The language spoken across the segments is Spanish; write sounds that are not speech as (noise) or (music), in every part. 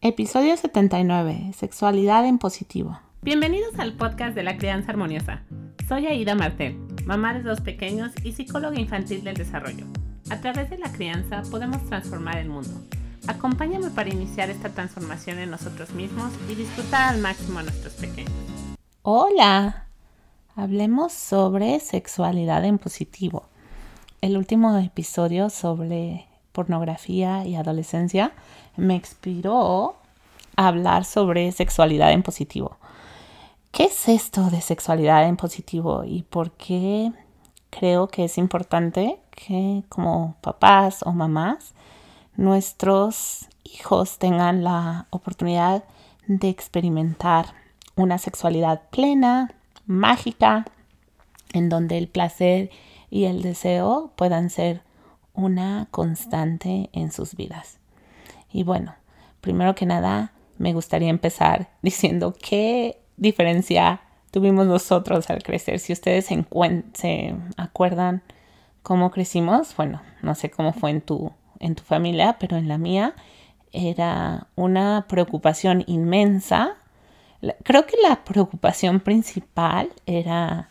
Episodio 79. Sexualidad en positivo. Bienvenidos al podcast de la crianza armoniosa. Soy Aida Martel, mamá de dos pequeños y psicóloga infantil del desarrollo. A través de la crianza podemos transformar el mundo. Acompáñame para iniciar esta transformación en nosotros mismos y disfrutar al máximo a nuestros pequeños. Hola. Hablemos sobre sexualidad en positivo. El último episodio sobre pornografía y adolescencia me inspiró a hablar sobre sexualidad en positivo. ¿Qué es esto de sexualidad en positivo y por qué creo que es importante que como papás o mamás nuestros hijos tengan la oportunidad de experimentar una sexualidad plena, mágica, en donde el placer y el deseo puedan ser una constante en sus vidas. Y bueno, primero que nada, me gustaría empezar (laughs) diciendo qué diferencia tuvimos nosotros al crecer. Si ustedes se, acuerdan cómo crecimos, bueno, no sé cómo fue en tu, en tu familia, pero en la mía era una preocupación inmensa Creo que la preocupación principal era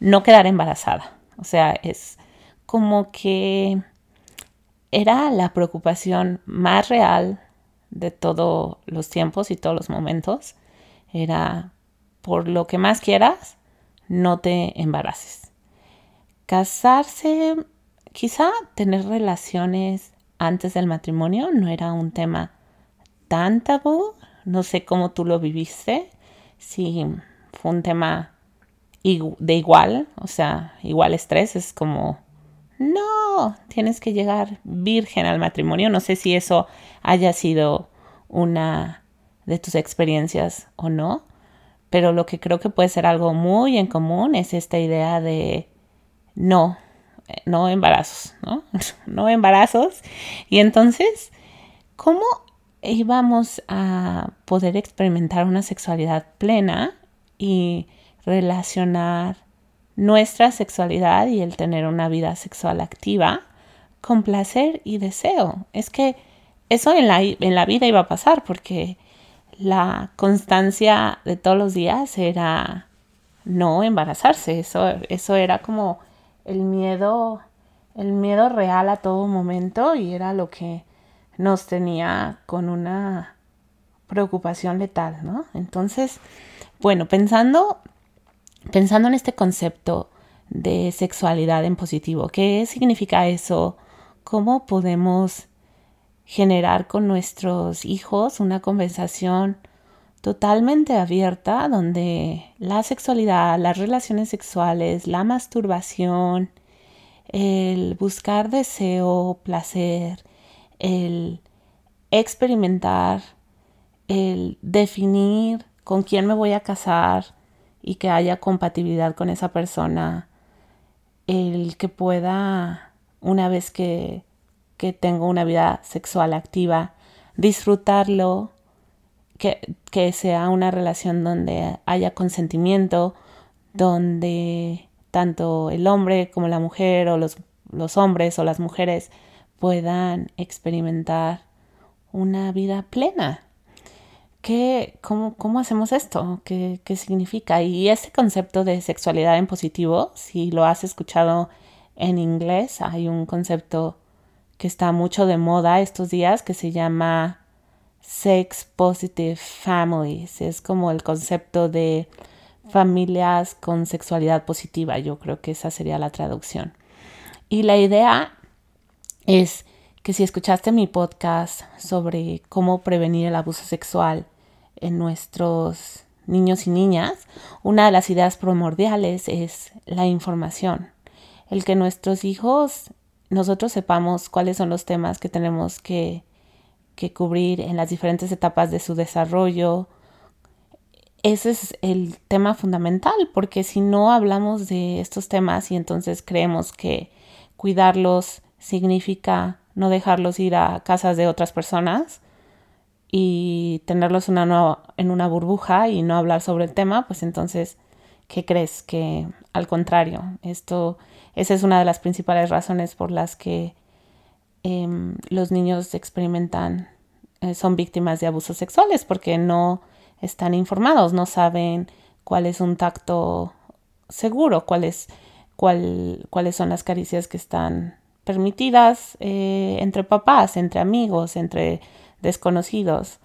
no quedar embarazada. O sea, es como que era la preocupación más real de todos los tiempos y todos los momentos. Era por lo que más quieras, no te embaraces. Casarse, quizá tener relaciones antes del matrimonio no era un tema tan tabú no sé cómo tú lo viviste, si fue un tema de igual, o sea, igual estrés, es como, no, tienes que llegar virgen al matrimonio. No sé si eso haya sido una de tus experiencias o no, pero lo que creo que puede ser algo muy en común es esta idea de no, no embarazos, ¿no? (laughs) no embarazos. Y entonces, ¿cómo íbamos a poder experimentar una sexualidad plena y relacionar nuestra sexualidad y el tener una vida sexual activa con placer y deseo. Es que eso en la, en la vida iba a pasar porque la constancia de todos los días era no embarazarse. Eso, eso era como el miedo, el miedo real a todo momento y era lo que nos tenía con una preocupación letal, ¿no? Entonces, bueno, pensando, pensando en este concepto de sexualidad en positivo, ¿qué significa eso? ¿Cómo podemos generar con nuestros hijos una conversación totalmente abierta donde la sexualidad, las relaciones sexuales, la masturbación, el buscar deseo, placer, el experimentar, el definir con quién me voy a casar y que haya compatibilidad con esa persona, el que pueda, una vez que, que tengo una vida sexual activa, disfrutarlo, que, que sea una relación donde haya consentimiento, donde tanto el hombre como la mujer o los, los hombres o las mujeres puedan experimentar una vida plena. ¿Qué, cómo, cómo, hacemos esto? ¿Qué, ¿Qué significa? Y ese concepto de sexualidad en positivo, si lo has escuchado en inglés, hay un concepto que está mucho de moda estos días que se llama Sex Positive Families. Es como el concepto de familias con sexualidad positiva. Yo creo que esa sería la traducción. Y la idea es que si escuchaste mi podcast sobre cómo prevenir el abuso sexual en nuestros niños y niñas, una de las ideas primordiales es la información. El que nuestros hijos, nosotros sepamos cuáles son los temas que tenemos que, que cubrir en las diferentes etapas de su desarrollo. Ese es el tema fundamental, porque si no hablamos de estos temas y entonces creemos que cuidarlos significa no dejarlos ir a casas de otras personas y tenerlos una en una burbuja y no hablar sobre el tema, pues entonces, ¿qué crees? Que al contrario, esto, esa es una de las principales razones por las que em, los niños experimentan eh, son víctimas de abusos sexuales porque no están informados, no saben cuál es un tacto seguro, cuáles son las caricias que están permitidas eh, entre papás, entre amigos, entre desconocidos.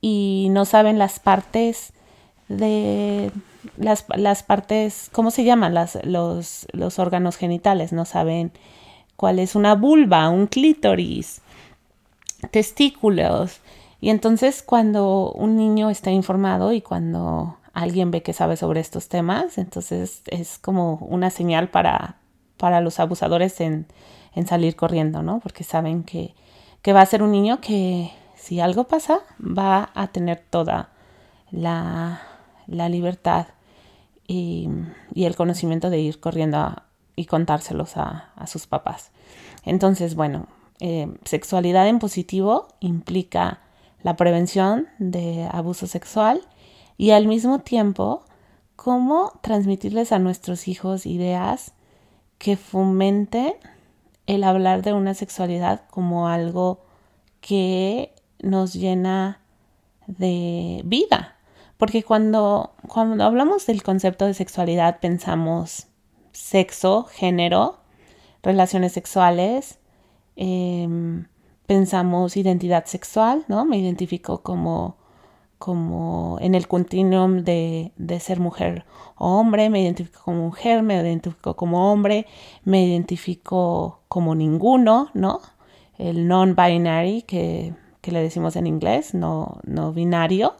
Y no saben las partes de las, las partes, ¿cómo se llaman? Las, los, los órganos genitales, no saben cuál es una vulva, un clítoris, testículos. Y entonces cuando un niño está informado y cuando alguien ve que sabe sobre estos temas, entonces es como una señal para, para los abusadores en, en salir corriendo, ¿no? Porque saben que, que, va a ser un niño que si algo pasa va a tener toda la, la libertad y, el conocimiento de ir corriendo y contárselos a, a, sus papás. Entonces, bueno, eh, sexualidad en positivo implica la prevención de abuso sexual y al mismo tiempo cómo transmitirles a nuestros hijos ideas que fomenten el hablar de una sexualidad como algo que nos llena de vida. Porque cuando, cuando hablamos del concepto de sexualidad pensamos sexo, género, relaciones sexuales, em, pensamos identidad sexual, ¿no? Me identifico como como en el continuum de, ser mujer o hombre, me identifico como mujer, me identifico como hombre, me identifico como ninguno, ¿no? El non-binary que, le decimos en inglés, no, no binario,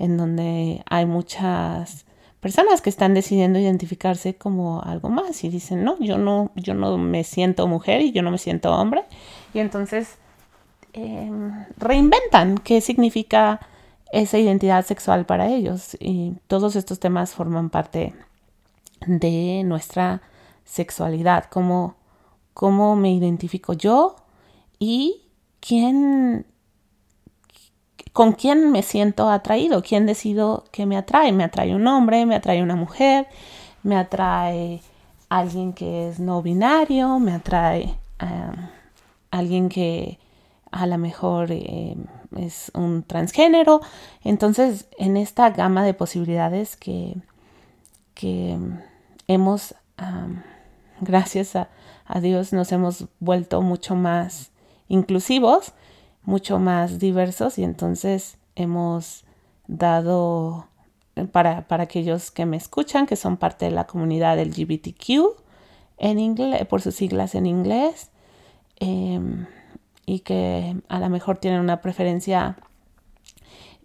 en donde hay muchas personas que están decidiendo identificarse como algo más y dicen, no, yo no, yo no me siento mujer y yo no me siento hombre. Y entonces em, reinventan qué significa esa identidad sexual para ellos. Y todos estos temas forman parte de nuestra sexualidad, cómo, cómo me identifico yo y quién, con quién me siento atraído, quién decido que me atrae. Me atrae un hombre, me atrae una mujer, me atrae alguien que es no binario, me atrae um, alguien que a lo mejor eh, es un transgénero. Entonces, en esta gama de posibilidades que, que hemos, gracias a, Dios, nos hemos vuelto mucho más inclusivos, mucho más diversos y entonces hemos dado para, para, aquellos que me escuchan, que son parte de la comunidad LGBTQ en inglés, por sus siglas en inglés. Em, y que a lo mejor tienen una preferencia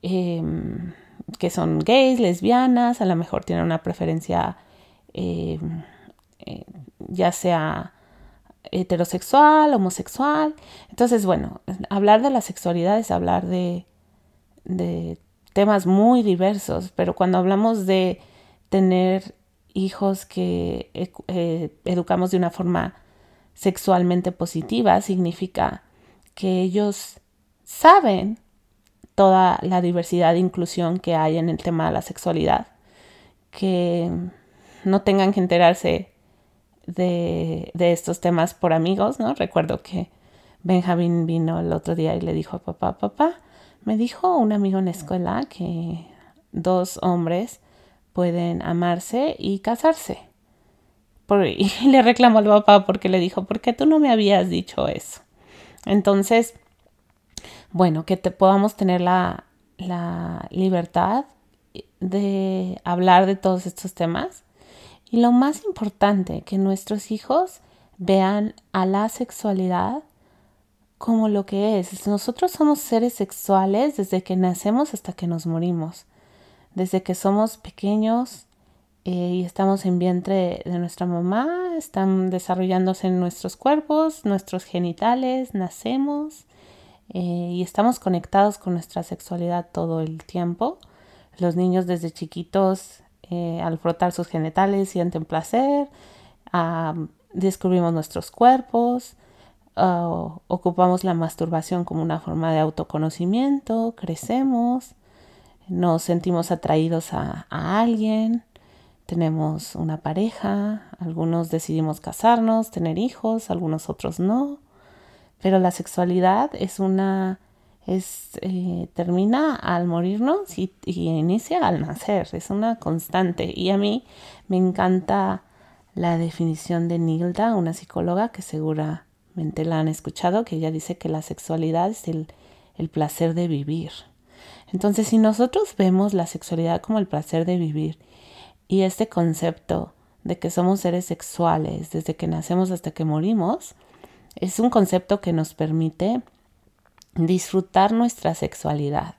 em, que son gays, lesbianas, a lo mejor tienen una preferencia em, eh, ya sea heterosexual, homosexual. Entonces, bueno, hablar de la sexualidad es hablar de, de temas muy diversos, pero cuando hablamos de tener hijos que eh, educamos de una forma sexualmente positiva, significa que ellos saben toda la diversidad e inclusión que hay en el tema de la sexualidad, que no tengan que enterarse de, estos temas por amigos, ¿no? Recuerdo que Benjamín vino el otro día y le dijo a papá, papá, me dijo un amigo en la escuela que dos hombres pueden amarse y casarse. (laughs) y le reclamó al papá porque le dijo, ¿por qué tú no me habías dicho eso? Entonces, bueno, que te podamos tener la, la libertad de hablar de todos estos temas. Y lo más importante, que nuestros hijos vean a la sexualidad como lo que es. Nosotros somos seres sexuales desde que nacemos hasta que nos morimos. Desde que somos pequeños eh, y estamos en vientre de nuestra mamá, están desarrollándose en nuestros cuerpos, nuestros genitales, nacemos eh, y estamos conectados con nuestra sexualidad todo el tiempo. Los niños desde chiquitos eh, al frotar sus genitales sienten placer, descubrimos nuestros cuerpos, ah, ocupamos la masturbación como una forma de autoconocimiento, crecemos, nos sentimos atraídos a alguien tenemos una pareja, algunos decidimos casarnos, tener hijos, algunos otros no, pero la sexualidad es una es, eh, termina al morirnos y, y, inicia al nacer, es una constante. Y a mí me encanta la definición de Nilda, una psicóloga que seguramente la han escuchado, que ella dice que la sexualidad es el, el placer de vivir. Entonces, si nosotros vemos la sexualidad como el placer de vivir y este concepto de que somos seres sexuales desde que nacemos hasta que morimos, es un concepto que nos permite disfrutar nuestra sexualidad.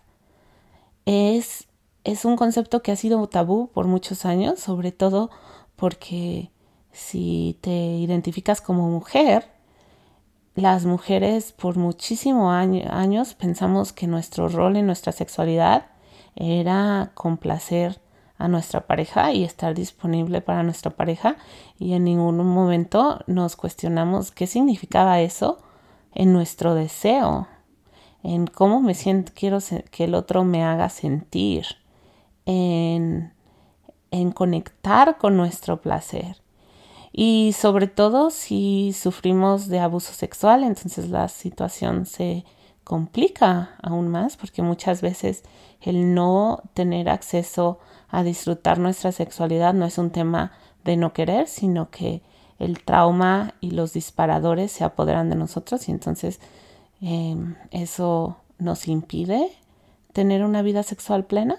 Es, es un concepto que ha sido tabú por muchos años, sobre todo porque si te identificas como mujer, las mujeres por muchísimos años pensamos que nuestro rol en nuestra sexualidad era complacer a nuestra pareja y estar disponible para nuestra pareja y en ningún momento nos cuestionamos qué significaba eso en nuestro deseo, en cómo me siento, quiero que el otro me haga sentir, en, en conectar con nuestro placer. Y sobre todo si sufrimos de abuso sexual, entonces la situación se complica aún más porque muchas veces el no tener acceso a disfrutar nuestra sexualidad no es un tema de no querer, sino que el trauma y los disparadores se apoderan de nosotros y entonces em, eso nos impide tener una vida sexual plena.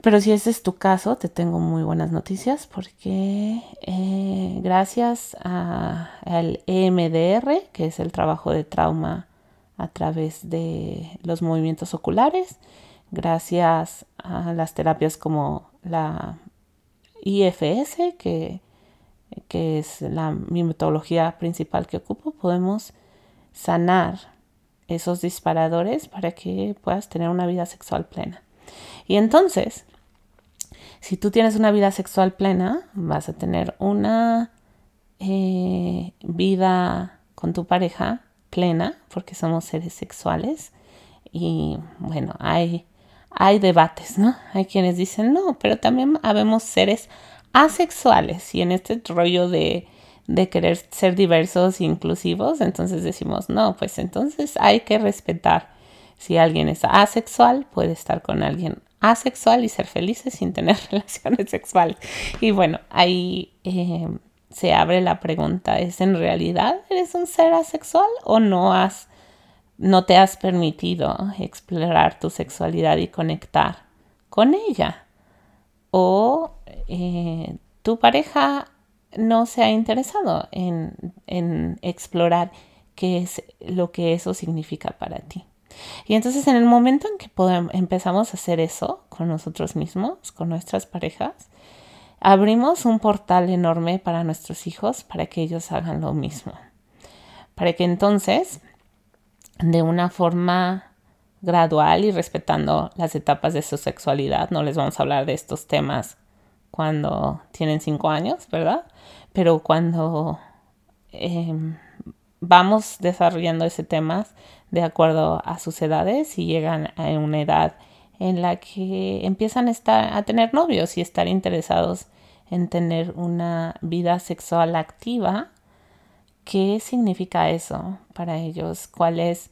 Pero si ese es tu caso, te tengo muy buenas noticias porque eh, gracias al EMDR, que es el trabajo de trauma a través de los movimientos oculares, gracias a las terapias como la IFS, que, que es la, mi metodología principal que ocupo, podemos sanar esos disparadores para que puedas tener una vida sexual plena. Y entonces, si tú tienes una vida sexual plena, vas a tener una eh, vida con tu pareja plena, porque somos seres sexuales. Y bueno, hay, hay debates, ¿no? Hay quienes dicen no, pero también habemos seres asexuales y en este rollo de, de querer ser diversos e inclusivos, entonces decimos no, pues entonces hay que respetar. Si alguien es asexual, puede estar con alguien asexual y ser felices sin tener (laughs) relaciones sexuales. Y bueno, ahí eh, se abre la pregunta, ¿es en realidad eres un ser asexual o no has, no te has permitido explorar tu sexualidad y conectar con ella? ¿O eh, tu pareja no se ha interesado en, en explorar qué es lo que eso significa para ti? Y entonces en el momento en que empezamos a hacer eso con nosotros mismos, con nuestras parejas, abrimos un portal enorme para nuestros hijos para que ellos hagan lo mismo. Para que entonces, de una forma gradual y respetando las etapas de su sexualidad, no les vamos a hablar de estos temas cuando tienen cinco años, ¿verdad? Pero cuando em, vamos desarrollando ese tema de acuerdo a sus edades y llegan a una edad en la que empiezan a, estar, a tener novios y estar interesados en tener una vida sexual activa. ¿Qué significa eso para ellos? ¿Cuáles,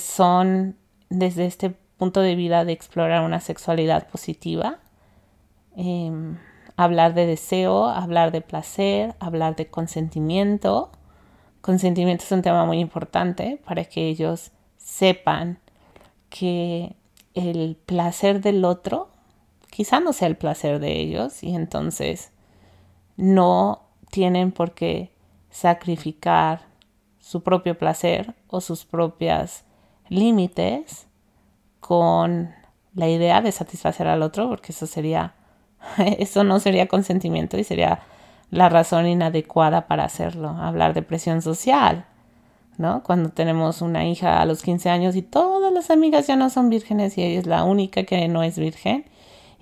son desde este punto de vida de explorar una sexualidad positiva? Em, hablar de deseo, hablar de placer, hablar de consentimiento consentimiento es un tema muy importante para que ellos sepan que el placer del otro quizá no sea el placer de ellos y entonces no tienen por qué sacrificar su propio placer o sus propios límites con la idea de satisfacer al otro porque eso sería (laughs) eso no sería consentimiento y sería la razón inadecuada para hacerlo. Hablar de presión social, ¿no? Cuando tenemos una hija a los 15 años y todas las amigas ya no son vírgenes y ella es la única que no es virgen.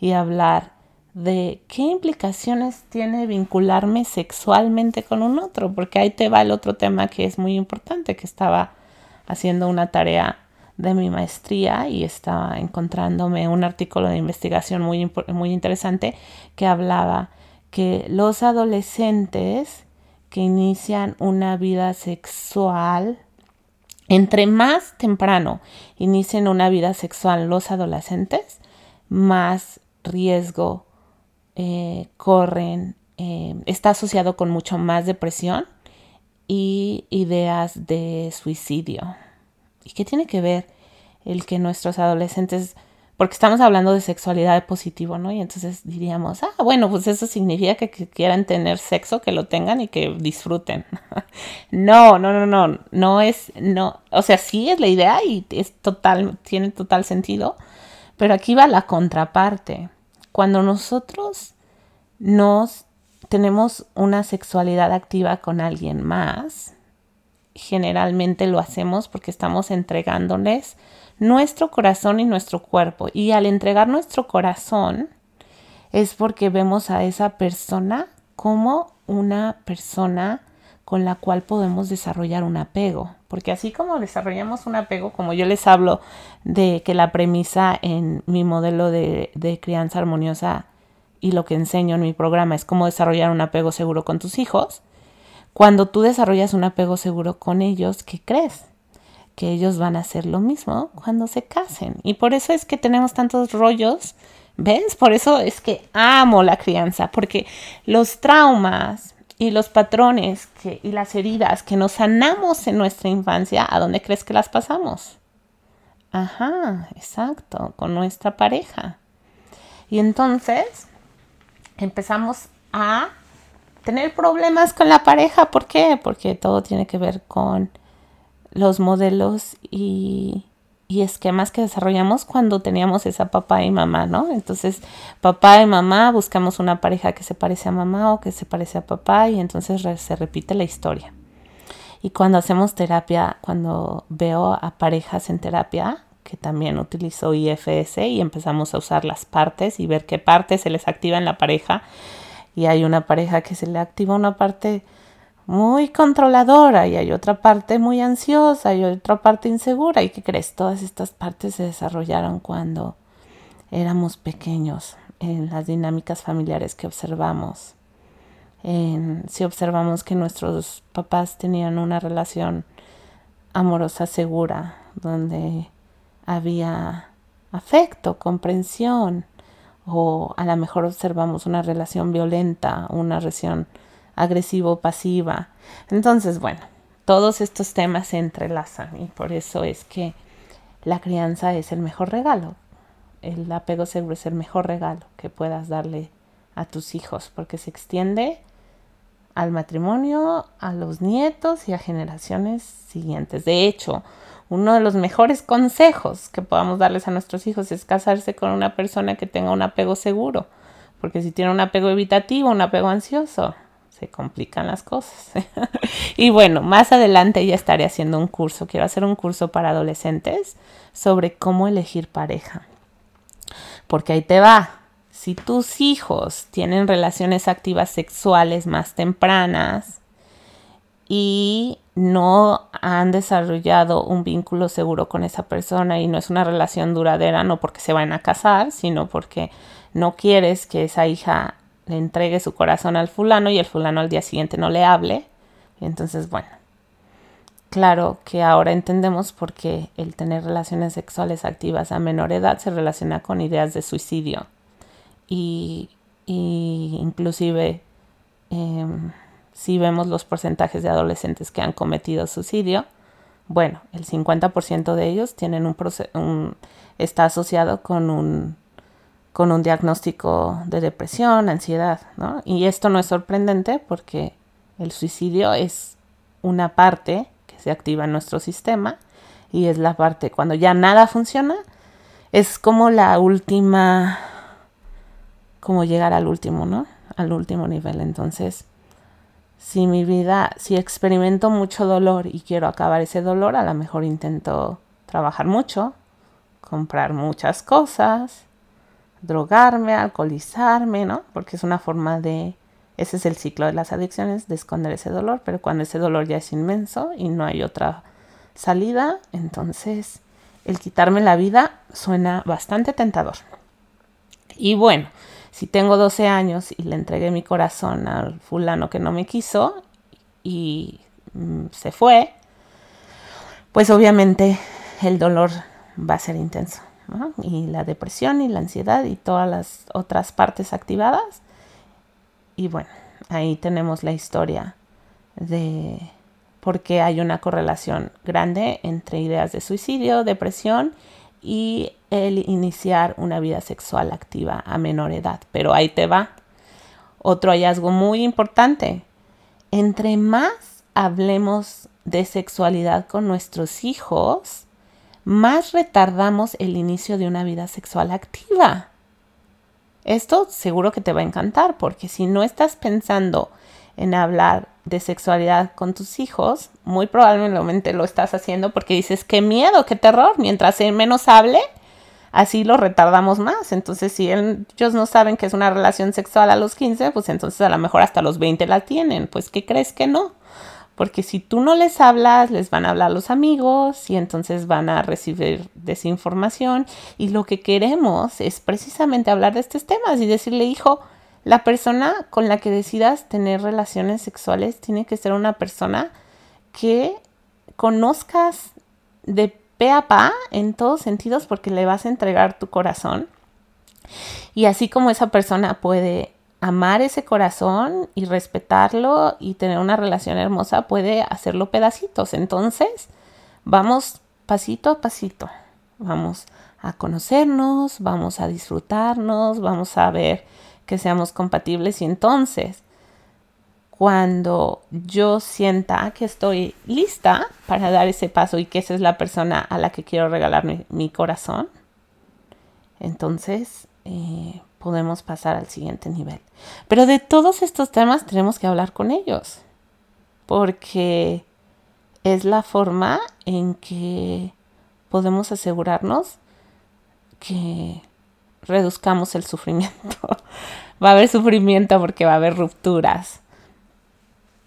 Y hablar de qué implicaciones tiene vincularme sexualmente con un otro, porque ahí te va el otro tema que es muy importante, que estaba haciendo una tarea de mi maestría y estaba encontrándome un artículo de investigación muy, muy interesante que hablaba que los adolescentes que inician una vida sexual Entre más temprano inicien una vida sexual los adolescentes, más riesgo eh, corren, eh, está asociado con mucho más depresión y ideas de suicidio. ¿Y qué tiene que ver el que nuestros adolescentes, porque estamos hablando de sexualidad positivo, ¿no? Y entonces diríamos, ah, bueno, pues eso significa que, que quieran tener sexo, que lo tengan y que disfruten. (laughs) no, no, no, no, no es, no, o sea, sí es la idea y es total, tiene total sentido, pero aquí va la contraparte. Cuando nosotros nos tenemos una sexualidad activa con alguien más, generalmente lo hacemos porque estamos entregándoles nuestro corazón y nuestro cuerpo. Y al entregar nuestro corazón es porque vemos a esa persona como una persona con la cual podemos desarrollar un apego. Porque así como desarrollamos un apego, como yo les hablo de que la premisa en mi modelo de, crianza armoniosa y lo que enseño en mi programa es cómo desarrollar un apego seguro con tus hijos, cuando tú desarrollas un apego seguro con ellos, ¿qué crees? Que ellos van a hacer lo mismo cuando se casen. Y por eso es que tenemos tantos rollos, ¿ves? Por eso es que amo la crianza, porque los traumas y los patrones que, y las heridas que nos sanamos en nuestra infancia, ¿a dónde crees que las pasamos? Ajá, exacto, con nuestra pareja. Y entonces empezamos a tener problemas con la pareja. ¿Por qué? Porque todo tiene que ver con los modelos y, esquemas que desarrollamos cuando teníamos esa papá y mamá, ¿no? Entonces, papá y mamá buscamos una pareja que se parece a mamá o que se parece a papá y entonces se repite la historia. Y cuando hacemos terapia, cuando veo a parejas en terapia, que también utilizo IFS y empezamos a usar las partes y ver qué partes se les activa en la pareja y hay una pareja que se le activa una parte muy controladora y hay otra parte muy ansiosa y otra parte insegura. ¿Y qué crees? Todas estas partes se desarrollaron cuando éramos pequeños en las dinámicas familiares que observamos. si observamos que nuestros papás tenían una relación amorosa segura, donde había afecto, comprensión, o a lo mejor observamos una relación violenta, una relación agresivo-pasiva. Entonces, bueno, todos estos temas se entrelazan y por eso es que la crianza es el mejor regalo. El apego seguro es el mejor regalo que puedas darle a tus hijos porque se extiende al matrimonio, a los nietos y a generaciones siguientes. De hecho, uno de los mejores consejos que podamos darles a nuestros hijos es casarse con una persona que tenga un apego seguro, porque si tiene un apego evitativo, un apego ansioso, complican las cosas. (laughs) y bueno, más adelante ya estaré haciendo un curso, quiero hacer un curso para adolescentes sobre cómo elegir pareja. Porque ahí te va, si tus hijos tienen relaciones activas sexuales más tempranas, y no han desarrollado un vínculo seguro con esa persona y no es una relación duradera, no porque se van a casar, sino porque no quieres que esa hija le entregue su corazón al fulano y el fulano al día siguiente no le hable. Entonces, bueno, claro que ahora entendemos por qué el tener relaciones sexuales activas a menor edad se relaciona con ideas de suicidio y, inclusive em, si vemos los porcentajes de adolescentes que han cometido suicidio, bueno, el 50% de ellos tienen un, está asociado con un, con un diagnóstico de depresión, ansiedad, ¿no? Y esto no es sorprendente porque el suicidio es una parte que se activa en nuestro sistema y es la parte cuando ya nada funciona, es como la última, como llegar al último, ¿no? Al último nivel. Entonces, si mi vida, si experimento mucho dolor y quiero acabar ese dolor, a lo mejor intento trabajar mucho, comprar muchas cosas, drogarme, alcoholizarme, ¿no? Porque es una forma de, ese es el ciclo de las adicciones, de esconder ese dolor, pero cuando ese dolor ya es inmenso y no hay otra salida, entonces el quitarme la vida suena bastante tentador. Y bueno, si tengo 12 años y le entregué mi corazón al fulano que no me quiso y mm, se fue, pues obviamente el dolor va a ser intenso. Y la depresión y la ansiedad y todas las otras partes activadas. Y bueno, ahí tenemos la historia de por qué hay una correlación grande entre ideas de suicidio, depresión y el iniciar una vida sexual activa a menor edad. Pero ahí te va. Otro hallazgo muy importante. Entre más hablemos de sexualidad con nuestros hijos, más retardamos el inicio de una vida sexual activa. Esto seguro que te va a encantar porque si no estás pensando en hablar de sexualidad con tus hijos, muy probablemente lo estás haciendo porque dices, qué miedo, qué terror, mientras él menos hable, así lo retardamos más. Entonces, si ellos no saben que es una relación sexual a los 15, pues entonces a lo mejor hasta los 20 la tienen. Pues, ¿qué crees que no? Porque si tú no les hablas, les van a hablar los amigos y entonces van a recibir desinformación. Y lo que queremos es precisamente hablar de estos temas y decirle, hijo, la persona con la que decidas tener relaciones sexuales tiene que ser una persona que conozcas de pe a pa en todos sentidos porque le vas a entregar tu corazón. Y así como esa persona puede amar ese corazón y respetarlo y tener una relación hermosa puede hacerlo pedacitos. Entonces, vamos pasito a pasito. Vamos a conocernos, vamos a disfrutarnos, vamos a ver que seamos compatibles y entonces cuando yo sienta que estoy lista para dar ese paso y que esa es la persona a la que quiero regalar mi, corazón, entonces eh, podemos pasar al siguiente nivel. Pero de todos estos temas tenemos que hablar con ellos, porque es la forma en que podemos asegurarnos que reduzcamos el sufrimiento. (laughs) va a haber sufrimiento porque va a haber rupturas,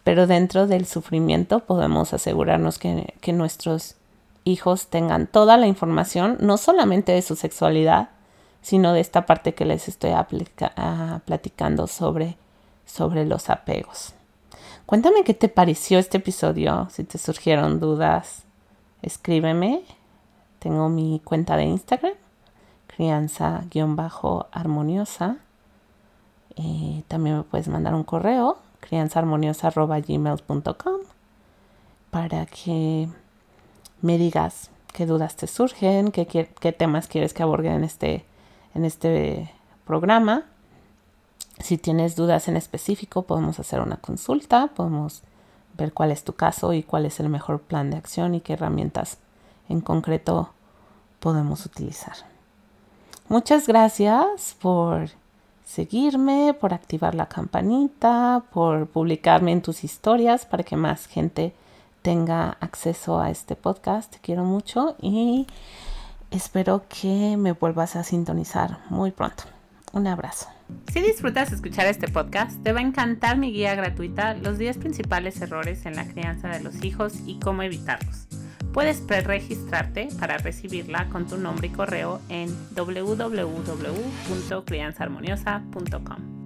pero dentro del sufrimiento podemos asegurarnos que, nuestros hijos tengan toda la información, no solamente de su sexualidad, sino de esta parte que les estoy ah, platicando sobre, sobre los apegos. Cuéntame qué te pareció este episodio, si te surgieron dudas, escríbeme. Tengo mi cuenta de Instagram, crianza-armoniosa. Eh, también me puedes mandar un correo, crianzaarmoniosa.gmail.com para que me digas qué dudas te surgen, qué, qué temas quieres que aborde en este en este programa. Si tienes dudas en específico, podemos hacer una consulta, podemos ver cuál es tu caso y cuál es el mejor plan de acción y qué herramientas en concreto podemos utilizar. Muchas gracias por seguirme, por activar la campanita, por publicarme en tus historias para que más gente tenga acceso a este podcast. Te quiero mucho y Espero que me vuelvas a sintonizar muy pronto. Un abrazo. Si disfrutas escuchar este podcast, te va a encantar mi guía gratuita Los 10 principales errores en la crianza de los hijos y cómo evitarlos. Puedes preregistrarte para recibirla con tu nombre y correo en www.crianzaharmoniosa.com.